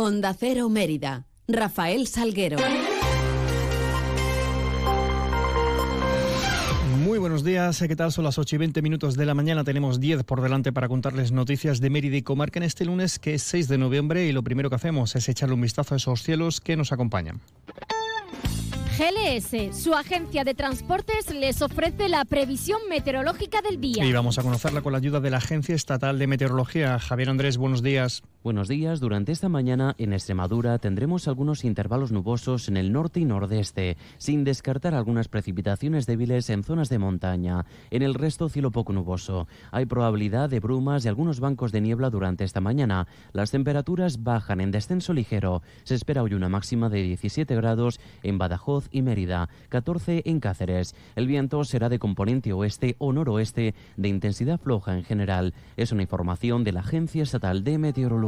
Onda Cero Mérida. Rafael Salguero. Muy buenos días, ¿qué tal? Son las 8 y 20 minutos de la mañana. Tenemos 10 por delante para contarles noticias de Mérida y Comarca en este lunes, que es 6 de noviembre, y lo primero que hacemos es echarle un vistazo a esos cielos que nos acompañan. GLS, su agencia de transportes, les ofrece la previsión meteorológica del día. Y vamos a conocerla con la ayuda de la Agencia Estatal de Meteorología. Javier Andrés, buenos días. Buenos días. Durante esta mañana en Extremadura tendremos algunos intervalos nubosos en el norte y nordeste, sin descartar algunas precipitaciones débiles en zonas de montaña. En el resto, cielo poco nuboso. Hay probabilidad de brumas y algunos bancos de niebla durante esta mañana. Las temperaturas bajan en descenso ligero. Se espera hoy una máxima de 17 grados en Badajoz y Mérida, 14 en Cáceres. El viento será de componente oeste o noroeste de intensidad floja en general. Es una información de la Agencia Estatal de Meteorología.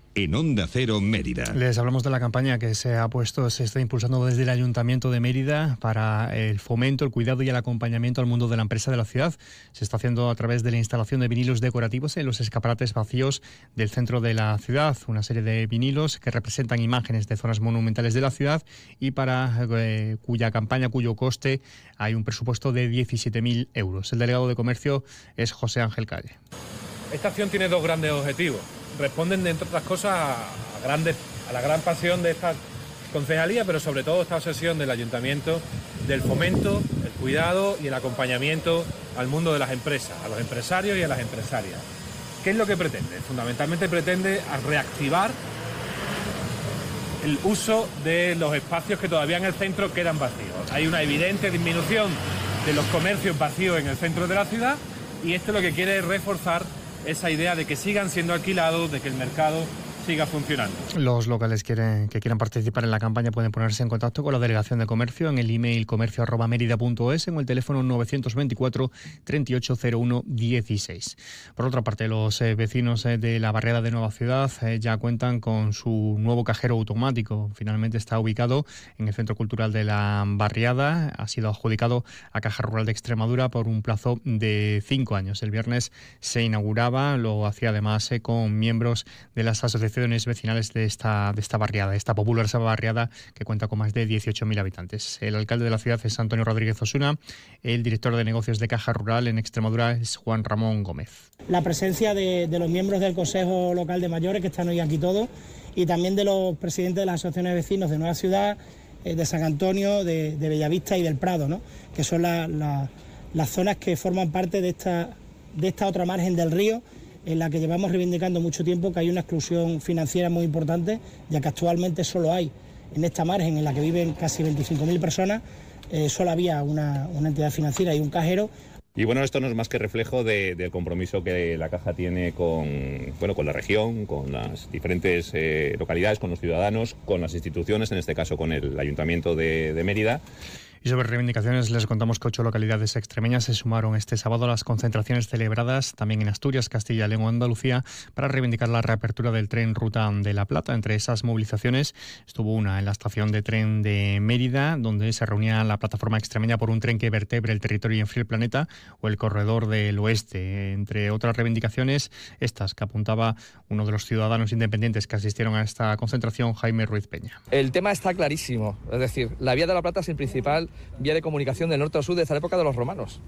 en Onda Cero Mérida. Les hablamos de la campaña que se ha puesto, se está impulsando desde el Ayuntamiento de Mérida para el fomento, el cuidado y el acompañamiento al mundo de la empresa de la ciudad. Se está haciendo a través de la instalación de vinilos decorativos en los escaparates vacíos del centro de la ciudad. Una serie de vinilos que representan imágenes de zonas monumentales de la ciudad y para eh, cuya campaña, cuyo coste, hay un presupuesto de 17.000 euros. El delegado de comercio es José Ángel Calle. Esta acción tiene dos grandes objetivos responden, entre otras cosas, a, la gran pasión de esta concejalía, pero sobre todo esta obsesión del ayuntamiento del fomento, el cuidado y el acompañamiento al mundo de las empresas, a los empresarios y a las empresarias. ¿Qué es lo que pretende? Fundamentalmente pretende reactivar el uso de los espacios que todavía en el centro quedan vacíos. Hay una evidente disminución de los comercios vacíos en el centro de la ciudad y esto lo que quiere es reforzar esa idea de que sigan siendo alquilados, de que el mercado siga funcionando. Los locales quieren, que quieran participar en la campaña pueden ponerse en contacto con la Delegación de Comercio en el email comercio.merida.es en el teléfono 924 3801 16. Por otra parte, los eh, vecinos eh, de la barriada de Nueva Ciudad eh, ya cuentan con su nuevo cajero automático. Finalmente está ubicado en el Centro Cultural de la Barriada. Ha sido adjudicado a Caja Rural de Extremadura por un plazo de cinco años. El viernes se inauguraba, lo hacía además con miembros de las asociaciones vecinales de esta, de esta barriada, esta popular barriada que cuenta con más de 18.000 habitantes. El alcalde de la ciudad es Antonio Rodríguez Osuna, el director de negocios de Caja Rural en Extremadura es Juan Ramón Gómez. La presencia de, los miembros del Consejo Local de Mayores, que están hoy aquí todos, y también de los presidentes de las asociaciones de vecinos de Nueva Ciudad, eh, de San Antonio, de, Bellavista y del Prado, ¿no? que son las zonas que forman parte de esta, de esta otra margen del río en la que llevamos reivindicando mucho tiempo que hay una exclusión financiera muy importante, ya que actualmente solo hay en esta margen en la que viven casi 25.000 personas, eh, solo había una, entidad financiera y un cajero. Y bueno, esto no es más que reflejo del compromiso que la Caja tiene con, bueno, con la región, con las diferentes eh, localidades, con los ciudadanos, con las instituciones, en este caso con el Ayuntamiento de, de Mérida. Y sobre reivindicaciones les contamos que ocho localidades extremeñas se sumaron este sábado a las concentraciones celebradas también en Asturias, Castilla, León Andalucía para reivindicar la reapertura del tren Ruta de la Plata. Entre esas movilizaciones estuvo una en la estación de tren de Mérida, donde se reunía la plataforma extremeña por un tren que vertebre el territorio y enfríe el planeta, o el corredor del oeste. Entre otras reivindicaciones, estas que apuntaba uno de los ciudadanos independientes que asistieron a esta concentración, Jaime Ruiz Peña. El tema está clarísimo, es decir, la vía de la Plata es el principal vía de comunicación del norte al sur desde la época de los romanos.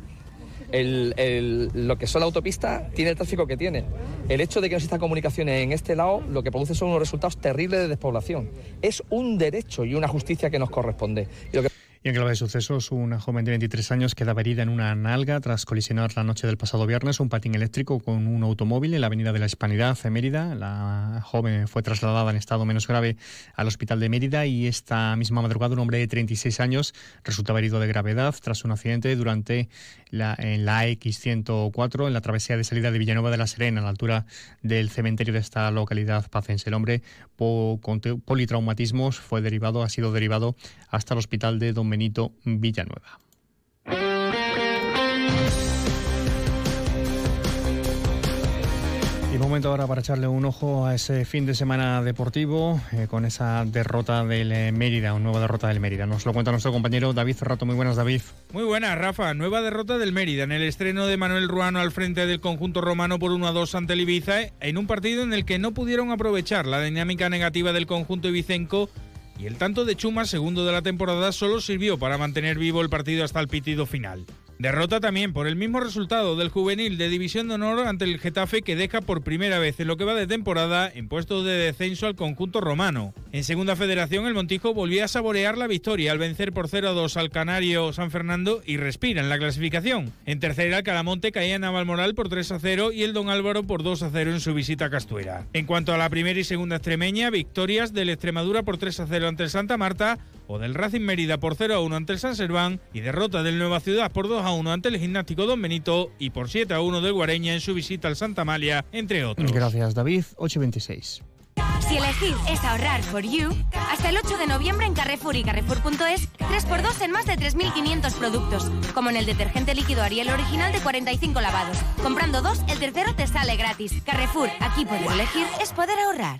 lo que son la autopista tiene el tráfico que tiene. El hecho de que no exista comunicación en este lado lo que produce son unos resultados terribles de despoblación. Es un derecho y una justicia que nos corresponde. Y en clave de sucesos, una joven de 23 años queda herida en una nalga tras colisionar la noche del pasado viernes un patín eléctrico con un automóvil en la avenida de la Hispanidad en Mérida. La joven fue trasladada en estado menos grave al hospital de Mérida y esta misma madrugada un hombre de 36 años resultaba herido de gravedad tras un accidente durante la, en la X104 en la travesía de salida de Villanueva de la Serena a la altura del cementerio de esta localidad pacense. El hombre con politraumatismos fue derivado, ha sido derivado hasta el hospital de Don Benito Villanueva. Y momento ahora para echarle un ojo a ese fin de semana deportivo eh, con esa derrota del eh, Mérida, una nueva derrota del Mérida. Nos lo cuenta nuestro compañero David Cerrato. Muy buenas, David. Muy buenas, Rafa. Nueva derrota del Mérida en el estreno de Manuel Ruano al frente del conjunto romano por 1 a 2 ante el Ibiza en un partido en el que no pudieron aprovechar la dinámica negativa del conjunto ibicenco el tanto de Chuma, segundo de la temporada, solo sirvió para mantener vivo el partido hasta el pitido final. Derrota también por el mismo resultado del juvenil de División de Honor ante el Getafe que deja por primera vez en lo que va de temporada en puesto de descenso al conjunto romano. En segunda federación el Montijo volvió a saborear la victoria al vencer por 0 a 2 al Canario San Fernando y respira en la clasificación. En tercera el Calamonte caía en Navalmoral por 3 a 0 y el Don Álvaro por 2 a 0 en su visita a Castuera. En cuanto a la primera y segunda extremeña, victorias del Extremadura por 3 a 0 ante el Santa Marta del Racing Mérida por 0 a 1 ante el San Serván y derrota del Nueva Ciudad por 2 a 1 ante el Gimnástico Don Benito y por 7 a 1 del Guareña en su visita al Santa Malia, entre otros. Gracias, David. 826. Si elegir es ahorrar for you, hasta el 8 de noviembre en Carrefour y Carrefour.es, 3x2 en más de 3.500 productos, como en el detergente líquido Ariel original de 45 lavados. Comprando dos, el tercero te sale gratis. Carrefour, aquí poder elegir es poder ahorrar.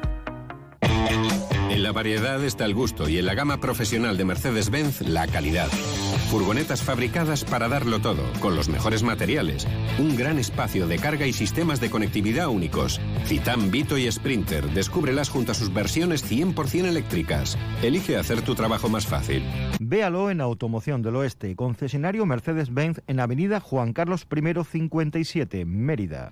La variedad está el gusto y en la gama profesional de Mercedes-Benz la calidad. Furgonetas fabricadas para darlo todo, con los mejores materiales. Un gran espacio de carga y sistemas de conectividad únicos. Citan, Vito y Sprinter. Descúbrelas junto a sus versiones 100% eléctricas. Elige hacer tu trabajo más fácil. Véalo en Automoción del Oeste, concesionario Mercedes-Benz en Avenida Juan Carlos I 57, Mérida.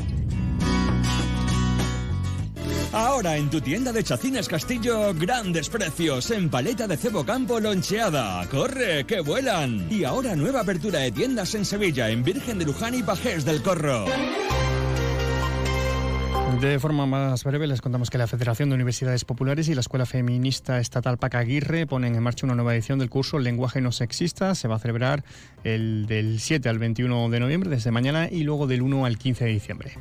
Ahora en tu tienda de Chacines Castillo, grandes precios en paleta de cebo campo loncheada. ¡Corre, que vuelan! Y ahora nueva apertura de tiendas en Sevilla, en Virgen de Luján y Pajés del Corro. De forma más breve, les contamos que la Federación de Universidades Populares y la Escuela Feminista Estatal Paca Aguirre ponen en marcha una nueva edición del curso Lenguaje no sexista. Se va a celebrar el del 7 al 21 de noviembre, desde mañana, y luego del 1 al 15 de diciembre.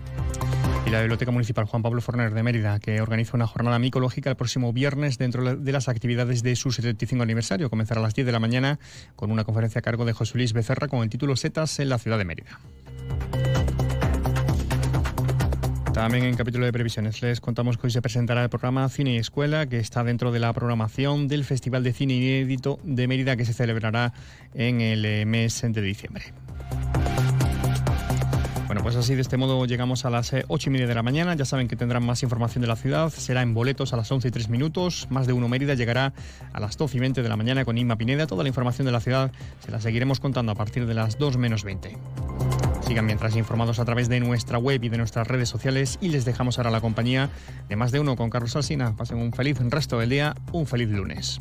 Y la Biblioteca Municipal Juan Pablo Forner de Mérida, que organiza una jornada micológica el próximo viernes dentro de las actividades de su 75 aniversario. Comenzará a las 10 de la mañana con una conferencia a cargo de José Luis Becerra con el título Setas en la ciudad de Mérida. También en capítulo de previsiones les contamos que hoy se presentará el programa Cine y Escuela, que está dentro de la programación del Festival de Cine Inédito de Mérida, que se celebrará en el eh, mes de diciembre. Pues así de este modo llegamos a las 8 eh, y media de la mañana. Ya saben que tendrán más información de la ciudad. Será en boletos a las 11 y 3 minutos. Más de uno Mérida llegará a las 12 y 20 de la mañana con Inma Pineda. Toda la información de la ciudad se la seguiremos contando a partir de las 2 menos 20. Sigan mientras informados a través de nuestra web y de nuestras redes sociales y les dejamos ahora la compañía de más de uno con Carlos Alsina. Pasen un feliz resto del día, un feliz lunes.